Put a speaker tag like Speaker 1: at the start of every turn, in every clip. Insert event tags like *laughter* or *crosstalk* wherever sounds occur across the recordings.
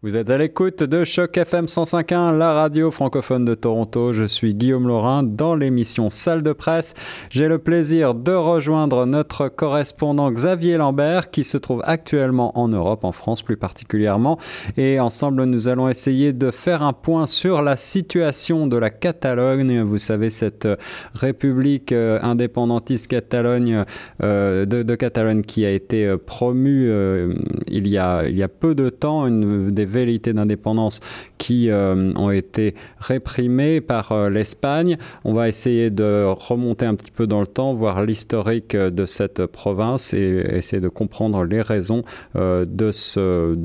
Speaker 1: Vous êtes à l'écoute de Choc FM 105.1, la radio francophone de Toronto. Je suis Guillaume Laurin dans l'émission Salle de presse. J'ai le plaisir de rejoindre notre correspondant Xavier Lambert qui se trouve actuellement en Europe, en France plus particulièrement. Et ensemble, nous allons essayer de faire un point sur la situation de la Catalogne. Vous savez, cette république euh, indépendantiste Catalogne, euh, de, Catalogne qui a été euh, promue il, y a, il y a peu de temps, une des velléités d'indépendance qui euh, ont été réprimées par euh, l'Espagne. On va essayer de remonter un petit peu dans le temps, voir l'historique euh, de cette province et essayer de comprendre les raisons de ce,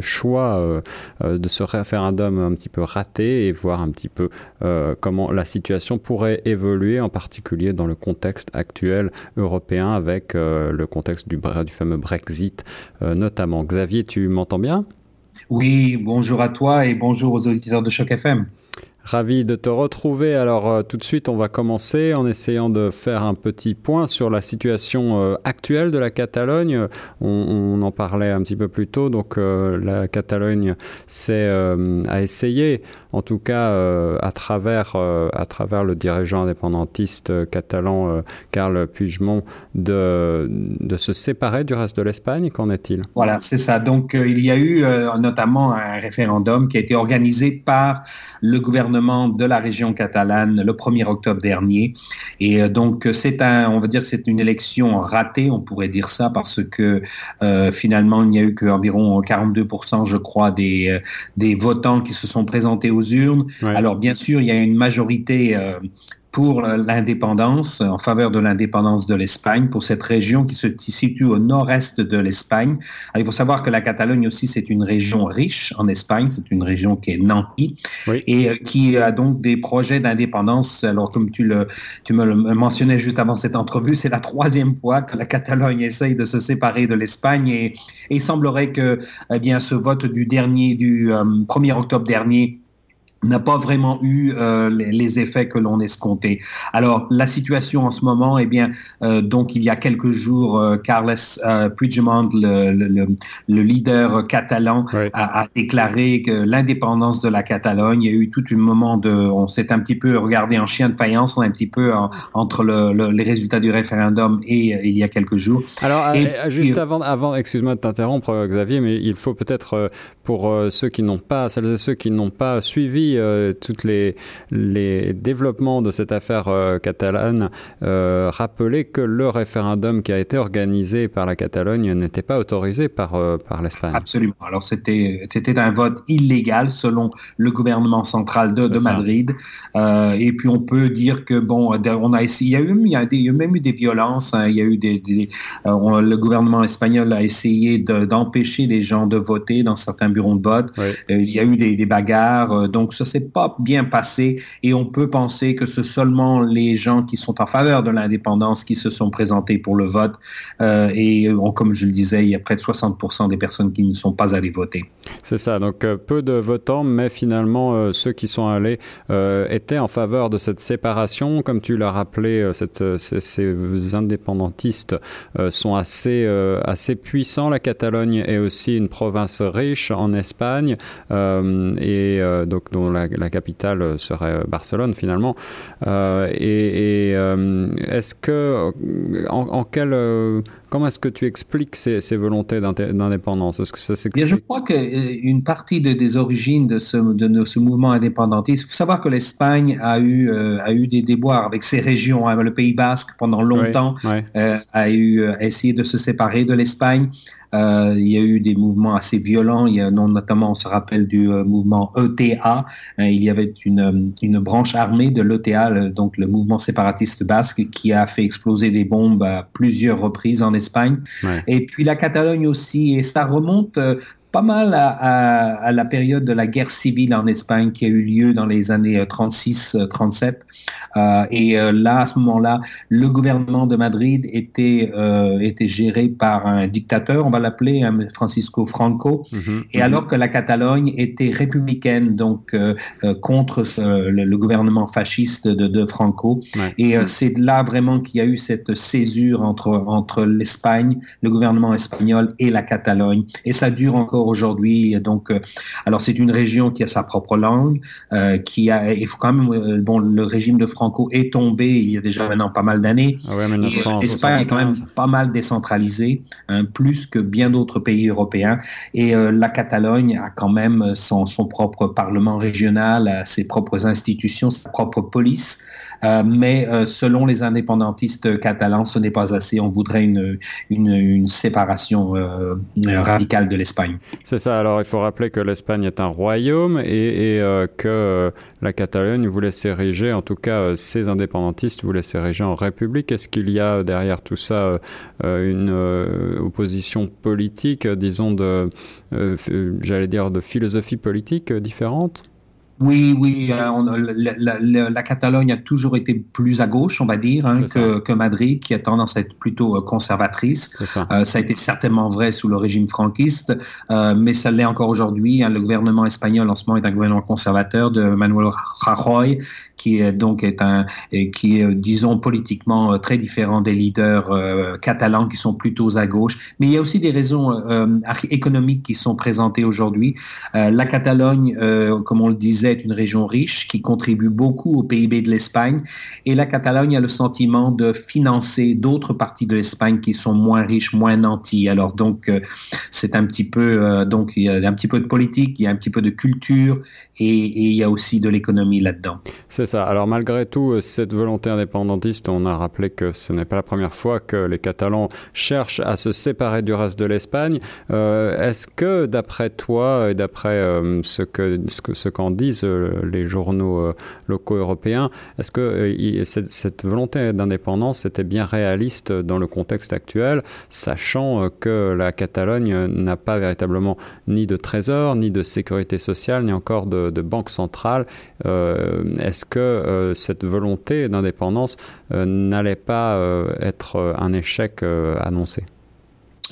Speaker 1: choix, de ce référendum un petit peu raté et voir un petit peu comment la situation pourrait évoluer, en particulier dans le contexte actuel européen avec le contexte du fameux Brexit notamment. Xavier, tu m'entends bien?
Speaker 2: Oui, bonjour à toi et bonjour aux auditeurs de Choc FM.
Speaker 1: Ravi de te retrouver. Alors euh, tout de suite, on va commencer en essayant de faire un petit point sur la situation euh, actuelle de la Catalogne. On, en parlait un petit peu plus tôt. Donc euh, la Catalogne a essayé, en tout cas à travers à travers le dirigeant indépendantiste catalan Carles Puigdemont, de de se séparer du reste de l'Espagne. Qu'en est-il?
Speaker 2: Voilà, c'est ça. Donc il y a eu notamment un référendum qui a été organisé par le gouvernement de la région catalane le 1er octobre dernier. Et euh, donc, c'est un, on va dire que c'est une élection ratée, on pourrait dire ça, parce que euh, finalement, il n'y a eu qu'environ 42%, je crois, des, euh, des votants qui se sont présentés aux urnes. Alors, bien sûr, il y a une majorité pour l'indépendance, en faveur de l'indépendance de l'Espagne, pour cette région qui se situe au nord-est de l'Espagne. Il faut savoir que la Catalogne aussi, c'est une région riche en Espagne, c'est une région qui est nantie et euh, qui a donc des projets d'indépendance. Alors, comme tu, le, tu me le mentionnais juste avant cette entrevue, c'est la troisième fois que la Catalogne essaye de se séparer de l'Espagne et, il semblerait que eh bien, ce vote du dernier, du 1er euh, octobre dernier, n'a pas vraiment eu euh, les, effets que l'on escomptait. Alors la situation en ce moment, eh bien, euh, donc il y a quelques jours, euh, Carles euh, Puigdemont, le, le, le, leader catalan, a, a, déclaré que l'indépendance de la Catalogne, il y a eu tout un moment de, on s'est un petit peu regardé en chien de faïence, un petit peu entre le, les résultats du référendum et il y a quelques jours.
Speaker 1: Alors juste avant, avant, excuse-moi de t'interrompre, Xavier, mais il faut peut-être pour ceux qui n'ont pas, celles et ceux qui n'ont pas suivi euh, tous les, les développements de cette affaire euh, catalane, euh, rappeler que le référendum qui a été organisé par la Catalogne n'était pas autorisé par, par l'Espagne.
Speaker 2: Absolument. Alors c'était un vote illégal selon le gouvernement central de, de Madrid. et puis on peut dire que bon, on a essayé, il y a eu, il y a, des, il y a même eu des violences. Hein. il y a eu des, des le gouvernement espagnol a essayé d'empêcher les gens de voter dans certains bureaux de vote. il y a eu des, des bagarres. donc ça s'est pas bien passé et on peut penser que c'est seulement les gens qui sont en faveur de l'indépendance qui se sont présentés pour le vote euh, et comme je le disais, il y a près de 60% des personnes qui ne sont pas allées voter.
Speaker 1: C'est ça, donc euh, peu de votants, mais finalement euh, ceux qui sont allés étaient en faveur de cette séparation. Comme tu l'as rappelé, ces, indépendantistes sont assez, assez puissants. La Catalogne est aussi une province riche en Espagne et donc dont la, capitale serait Barcelone finalement. Euh, et, euh, est-ce que, en, en quel, euh, comment est-ce que tu expliques ces, ces volontés d'indépendance? Est-ce que ça s'explique
Speaker 2: Je crois qu'une partie de, des origines de ce, de ce mouvement indépendantiste, il faut savoir que l'Espagne a eu, a eu des déboires avec ces régions. Hein. Le Pays Basque, pendant longtemps, a eu a essayé de se séparer de l'Espagne. Euh, il y a eu des mouvements assez violents. Il y a notamment, on se rappelle du euh, mouvement ETA. Il y avait une, euh, une branche armée de l'ETA, donc le mouvement séparatiste basque, qui a fait exploser des bombes à plusieurs reprises en Espagne. Et puis la Catalogne aussi. Et ça remonte pas mal à, à, à, la période de la guerre civile en Espagne qui a eu lieu dans les années 36-37. Euh, et euh, là, à ce moment-là, le gouvernement de Madrid était, euh, était géré par un dictateur, on va l'appeler, hein, Francisco Franco, mhm. et alors que la Catalogne était républicaine, donc contre le, gouvernement fasciste de, de Franco. Et c'est là vraiment qu'il y a eu cette césure entre, entre l'Espagne, le gouvernement espagnol et la Catalogne. Et ça dure encore encore aujourd'hui. Donc, alors c'est une région qui a sa propre langue, qui a, il faut quand même, bon, le régime de Franco est tombé il y a déjà maintenant pas mal d'années. Ah L'Espagne est quand même pas mal décentralisée, hein, plus que bien d'autres pays européens. Et la Catalogne a quand même son, son propre parlement régional, ses propres institutions, sa propre police. Euh, mais euh, selon les indépendantistes catalans, ce n'est pas assez. On voudrait une, une, séparation euh, radicale de l'Espagne.
Speaker 1: C'est ça. Alors il faut rappeler que l'Espagne est un royaume et, que la Catalogne voulait s'ériger, en tout cas ces indépendantistes voulaient s'ériger en république. Est-ce qu'il y a derrière tout ça une opposition politique, disons de, j'allais dire, de philosophie politique différente?
Speaker 2: Oui, oui, euh, la, Catalogne a toujours été plus à gauche, on va dire, hein, que, Madrid, qui a tendance à être plutôt euh, conservatrice. Euh, ça. a été certainement vrai sous le régime franquiste, mais ça l'est encore aujourd'hui. Hein. le gouvernement espagnol en ce moment est un gouvernement conservateur de Manuel Rajoy, qui est donc est un qui est disons politiquement très différent des leaders catalans qui sont plutôt à gauche. Mais il y a aussi des raisons économiques qui sont présentées aujourd'hui. la Catalogne, comme on le disait est une région riche qui contribue beaucoup au PIB de l'Espagne et la Catalogne a le sentiment de financer d'autres parties de l'Espagne qui sont moins riches, moins nantis. Alors donc euh, c'est un petit peu euh, donc il y a un petit peu de politique, il y a un petit peu de culture et, il y a aussi de l'économie là-dedans.
Speaker 1: C'est ça. Alors malgré tout cette volonté indépendantiste, on a rappelé que ce n'est pas la première fois que les Catalans cherchent à se séparer du reste de l'Espagne. Euh, est-ce que d'après toi et d'après ce que ce qu'en disent euh, les journaux euh, locaux européens. Est-ce que euh, cette, volonté d'indépendance était bien réaliste dans le contexte actuel, sachant que la Catalogne n'a pas véritablement ni de trésor, ni de sécurité sociale, ni encore de, banque centrale? Est-ce que cette volonté d'indépendance n'allait pas être un échec annoncé?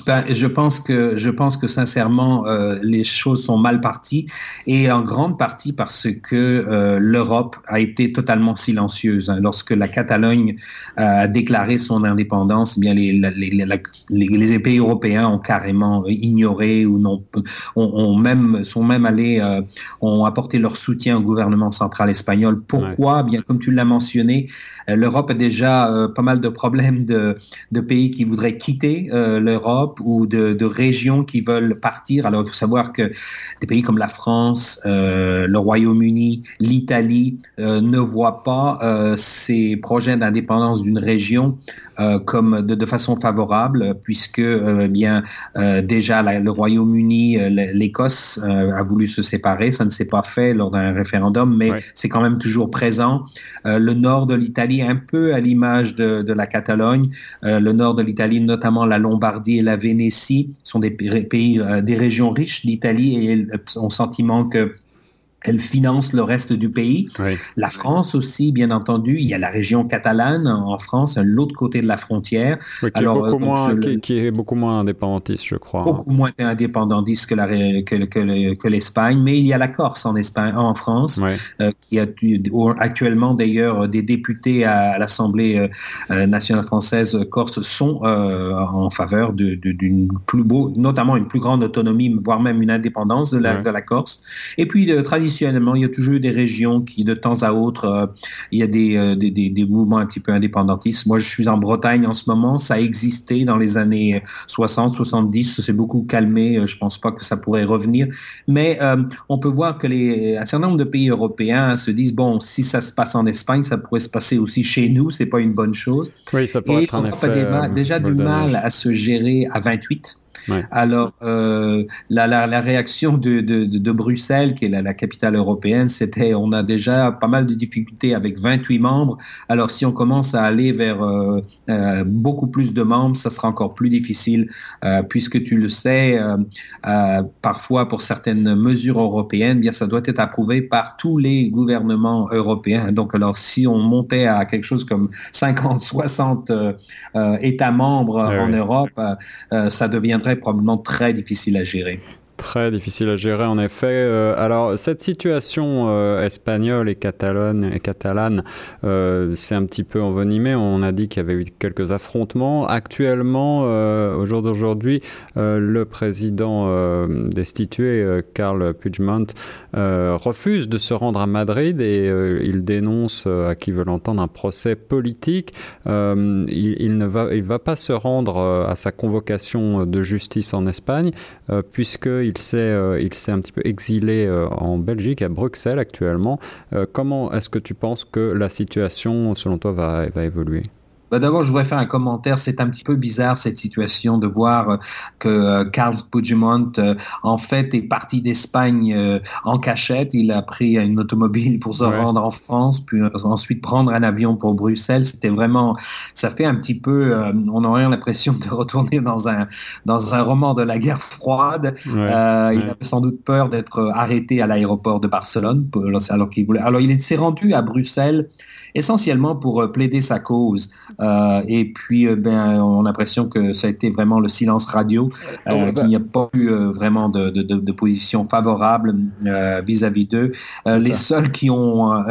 Speaker 2: Ben, je pense que je pense que sincèrement euh, les choses sont mal parties et en grande partie parce que euh, l'Europe a été totalement silencieuse hein. lorsque la Catalogne a déclaré son indépendance. Eh bien les, les, les, pays européens ont carrément ignoré ou non ont, même sont même allés euh, ont apporté leur soutien au gouvernement central espagnol. Pourquoi? Bien comme tu l'as mentionné, l'Europe a déjà pas mal de problèmes de, de pays qui voudraient quitter l'Europe ou de, régions qui veulent partir. Alors, il faut savoir que des pays comme la France, euh, le Royaume-Uni, l'Italie euh, ne voient pas euh, ces projets d'indépendance d'une région comme de, façon favorable, puisque bien déjà le Royaume-Uni, l'Écosse a voulu se séparer. Ça ne s'est pas fait lors d'un référendum, mais c'est quand même toujours présent. le nord de l'Italie, un peu à l'image de, de, la Catalogne, le nord de l'Italie, notamment la Lombardie et la Vénétie sont des pays, euh, des régions riches d'Italie et ont le sentiment que elle finance le reste du pays. La France aussi, bien entendu. Il y a la région catalane en France, l'autre côté de la frontière.
Speaker 1: qui, Alors, est beaucoup moins, qui, est beaucoup moins indépendantiste, je crois.
Speaker 2: Beaucoup moins indépendantiste que, la, que, que, l'Espagne. Mais il y a la Corse en, Espagne, en France, euh, qui a actuellement d'ailleurs des députés à, l'Assemblée euh, euh, nationale française corse sont en faveur d'une plus beau, notamment une plus grande autonomie, voire même une indépendance de la, de la Corse. Et puis, de tradition traditionnellement, il y a toujours eu des régions qui, de temps à autre, euh, il y a euh, des, des, mouvements un petit peu indépendantistes. Moi, je suis en Bretagne en ce moment. Ça a existé dans les années 60, 70. Ça s'est beaucoup calmé. Euh, je pense pas que ça pourrait revenir. Mais on peut voir que les, un certain nombre de pays européens se disent, bon, si ça se passe en Espagne, ça pourrait se passer aussi chez nous. C'est pas une bonne chose.
Speaker 1: Oui, ça pourrait être un effet.
Speaker 2: déjà du mal à se gérer à 28. Alors, euh, la, la, réaction de, de, de, Bruxelles, qui est la, la capitale européenne, c'était on a déjà pas mal de difficultés avec 28 membres. Alors, si on commence à aller vers euh, euh, beaucoup plus de membres, ça sera encore plus difficile, euh, puisque tu le sais, euh, parfois pour certaines mesures européennes, bien ça doit être approuvé par tous les gouvernements européens. Donc, alors si on montait à quelque chose comme 50, 60 États membres ah en Europe, ça deviendrait probablement très difficile à gérer.
Speaker 1: Très difficile à gérer en effet. Euh, alors cette situation euh, espagnole et catalane, et catalane euh, c'est un petit peu envenimé. On a dit qu'il y avait eu quelques affrontements. Actuellement, au jour d'aujourd'hui, le président destitué, Carl Puigdemont, refuse de se rendre à Madrid et il dénonce à qui veut l'entendre un procès politique. il, ne va, pas se rendre à sa convocation de justice en Espagne puisqu'il il s'est, euh, il s'est un petit peu exilé euh, en Belgique, à Bruxelles actuellement. Euh, comment est-ce que tu penses que la situation, selon toi, va évoluer?
Speaker 2: Bah, d'abord, je voudrais faire un commentaire. C'est un petit peu bizarre cette situation de voir euh, que euh, Carl Puigdemont, euh, en fait, est parti d'Espagne en cachette. Il a pris une automobile pour se rendre en France, puis ensuite prendre un avion pour Bruxelles. C'était vraiment, ça fait un petit peu, on aurait l'impression de retourner dans un dans un roman de la guerre froide. il avait sans doute peur d'être arrêté à l'aéroport de Barcelone, alors qu'il voulait. Alors il s'est rendu à Bruxelles essentiellement pour plaider sa cause. Euh, et puis, euh, ben, on a l'impression que ça a été vraiment le silence radio, euh, qu'il n'y a pas eu vraiment de, position favorable vis-à-vis d'eux. les seuls qui ont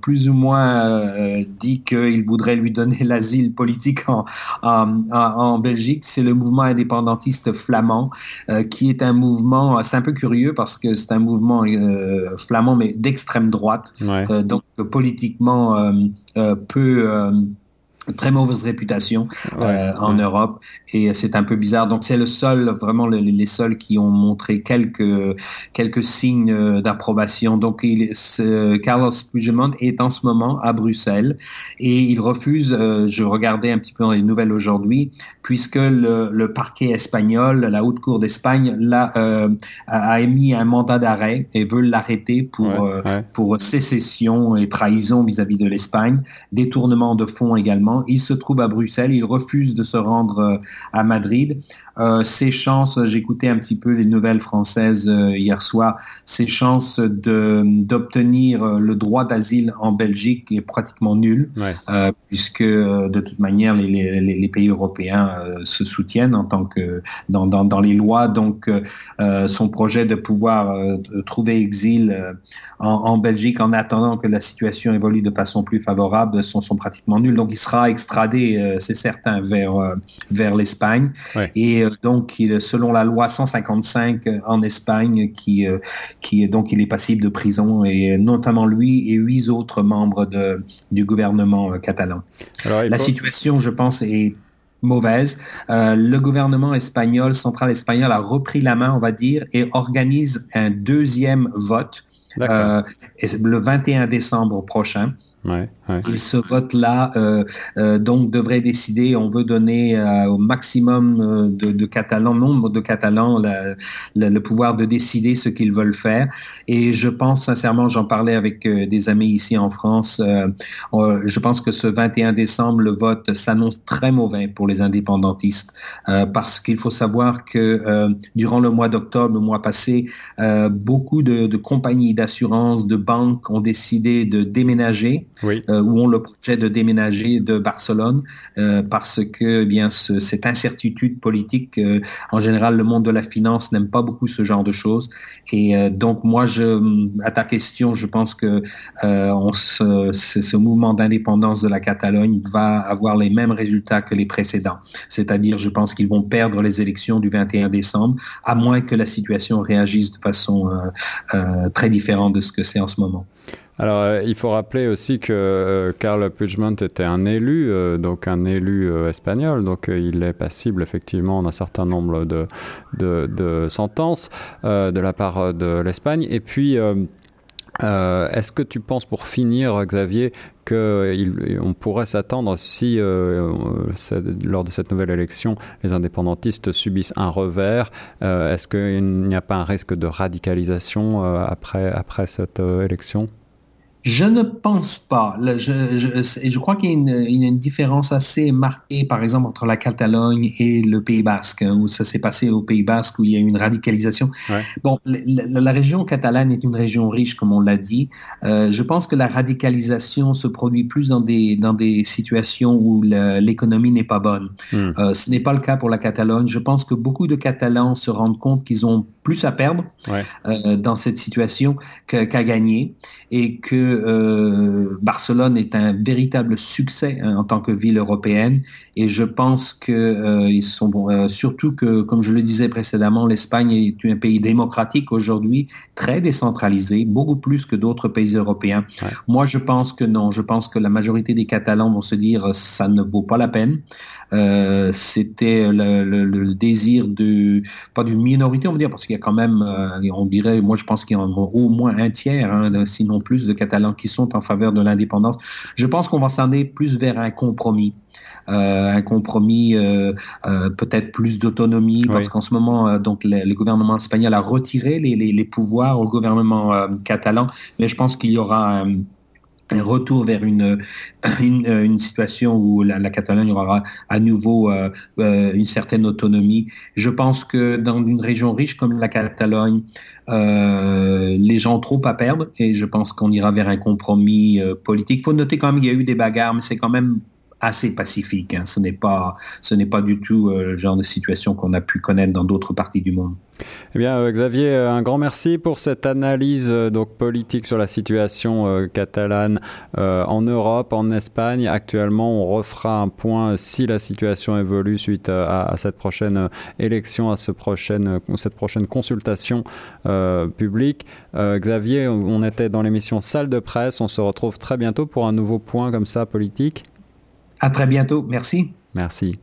Speaker 2: plus ou moins dit qu'ils voudraient lui donner *laughs* l'asile politique en, en, Belgique, c'est le mouvement indépendantiste flamand, qui est un mouvement, c'est un peu curieux parce que c'est un mouvement flamand, mais d'extrême droite, donc politiquement peu très mauvaise réputation euh, en Europe et c'est un peu bizarre. Donc c'est le seul, vraiment les seuls qui ont montré quelques quelques signes euh, d'approbation. Donc il, ce, Carlos Puigdemont est en ce moment à Bruxelles et il refuse. Euh, je regardais un petit peu dans les nouvelles aujourd'hui, puisque le, le, parquet espagnol, la haute cour d'Espagne, là a, émis un mandat d'arrêt et veut l'arrêter pour pour sécession et trahison vis-à-vis -vis de l'Espagne, détournement de fonds également il se trouve à Bruxelles, il refuse de se rendre euh, à Madrid. Euh, ses chances, j'écoutais un petit peu les nouvelles françaises euh, hier soir, ses chances d'obtenir le droit d'asile en Belgique est pratiquement nulle, puisque de toute manière les, pays européens se soutiennent en tant que dans, dans, les lois. Donc son projet de pouvoir trouver exil en, Belgique en attendant que la situation évolue de façon plus favorable sont, sont pratiquement nuls. Donc il sera extradé, c'est certain, vers, vers l'Espagne. Et donc selon la loi 155 en Espagne, qui, euh, qui donc il est passible de prison et notamment lui et huit autres membres de, du gouvernement euh, catalan. la situation, je pense, est mauvaise. Euh, le gouvernement espagnol, central espagnol, a repris la main, on va dire, et organise un deuxième vote le 21 décembre prochain. Et ce vote-là, euh, euh, donc, devrait décider, on veut donner euh, au maximum de, de, Catalans, nombre de Catalans, le pouvoir de décider ce qu'ils veulent faire. Et je pense sincèrement, j'en parlais avec des amis ici en France, je pense que ce 21 décembre, le vote s'annonce très mauvais pour les indépendantistes, parce qu'il faut savoir que durant le mois d'octobre, le mois passé, beaucoup de, de compagnies d'assurance, de banques ont décidé de déménager oui. euh, où ont le projet de déménager de Barcelone euh, parce que eh bien ce, cette incertitude politique, euh, en général, le monde de la finance n'aime pas beaucoup ce genre de choses. Et euh, donc moi, je, à ta question, je pense que on se, ce mouvement d'indépendance de la Catalogne va avoir les mêmes résultats que les précédents. C'est-à-dire, je pense qu'ils vont perdre les élections du 21 décembre, à moins que la situation réagisse de façon très différente de ce que c'est en ce moment.
Speaker 1: Alors, euh, il faut rappeler aussi que euh, Carl était un élu, euh, donc un élu espagnol, donc il est passible effectivement d'un certain nombre de, de, de sentences de la part de l'Espagne. Et puis, est-ce que tu penses, pour finir, Xavier, qu'on pourrait s'attendre si, lors de cette nouvelle élection, les indépendantistes subissent un revers Est-ce qu'il n'y a pas un risque de radicalisation après, après cette élection?
Speaker 2: Je ne pense pas. Je, je, crois qu'il y, a une différence assez marquée, par exemple, entre la Catalogne et le Pays Basque, hein, où ça s'est passé au Pays Basque, où il y a eu une radicalisation. Bon, la, région catalane est une région riche, comme on l'a dit. Euh, je pense que la radicalisation se produit plus dans des, dans des situations où l'économie n'est pas bonne. Hmm. Euh, ce n'est pas le cas pour la Catalogne. Je pense que beaucoup de Catalans se rendent compte qu'ils ont plus à perdre euh, dans cette situation qu'à gagner et que euh, Barcelone est un véritable succès hein, en tant que ville européenne. Et je pense que euh, ils sont surtout que comme je le disais précédemment l'Espagne est un pays démocratique aujourd'hui très décentralisé beaucoup plus que d'autres pays européens. Moi je pense que non. Je pense que la majorité des Catalans vont se dire ça ne vaut pas la peine. C'était le, le, désir de pas d'une minorité on va dire parce qu'il y a quand même, euh, on dirait, moi je pense qu'il y a au moins un tiers, hein, sinon plus, de Catalans qui sont en faveur de l'indépendance. Je pense qu'on va s'en aller plus vers un compromis. Euh, un compromis, euh, peut-être plus d'autonomie, parce qu'en ce moment, donc le, gouvernement espagnol a retiré les, les pouvoirs au gouvernement catalan, mais je pense qu'il y aura un un retour vers une, une, situation où la, Catalogne aura à nouveau euh, euh, une certaine autonomie. Je pense que dans une région riche comme la Catalogne, euh, les gens ont trop à perdre et je pense qu'on ira vers un compromis politique. Il faut noter quand même qu'il y a eu des bagarres, mais c'est quand même assez pacifique. Hein. Ce n'est pas, ce n'est pas du tout euh, le genre de situation qu'on a pu connaître dans d'autres parties du monde.
Speaker 1: Eh bien, euh, Xavier, euh, un grand merci pour cette analyse donc politique sur la situation catalane en Europe, en Espagne. Actuellement, on refera un point si la situation évolue suite à, cette prochaine élection, à ce prochaine, cette prochaine consultation publique. Xavier, on était dans l'émission Salle de presse. On se retrouve très bientôt pour un nouveau point comme ça politique.
Speaker 2: À très bientôt. Merci.
Speaker 1: Merci.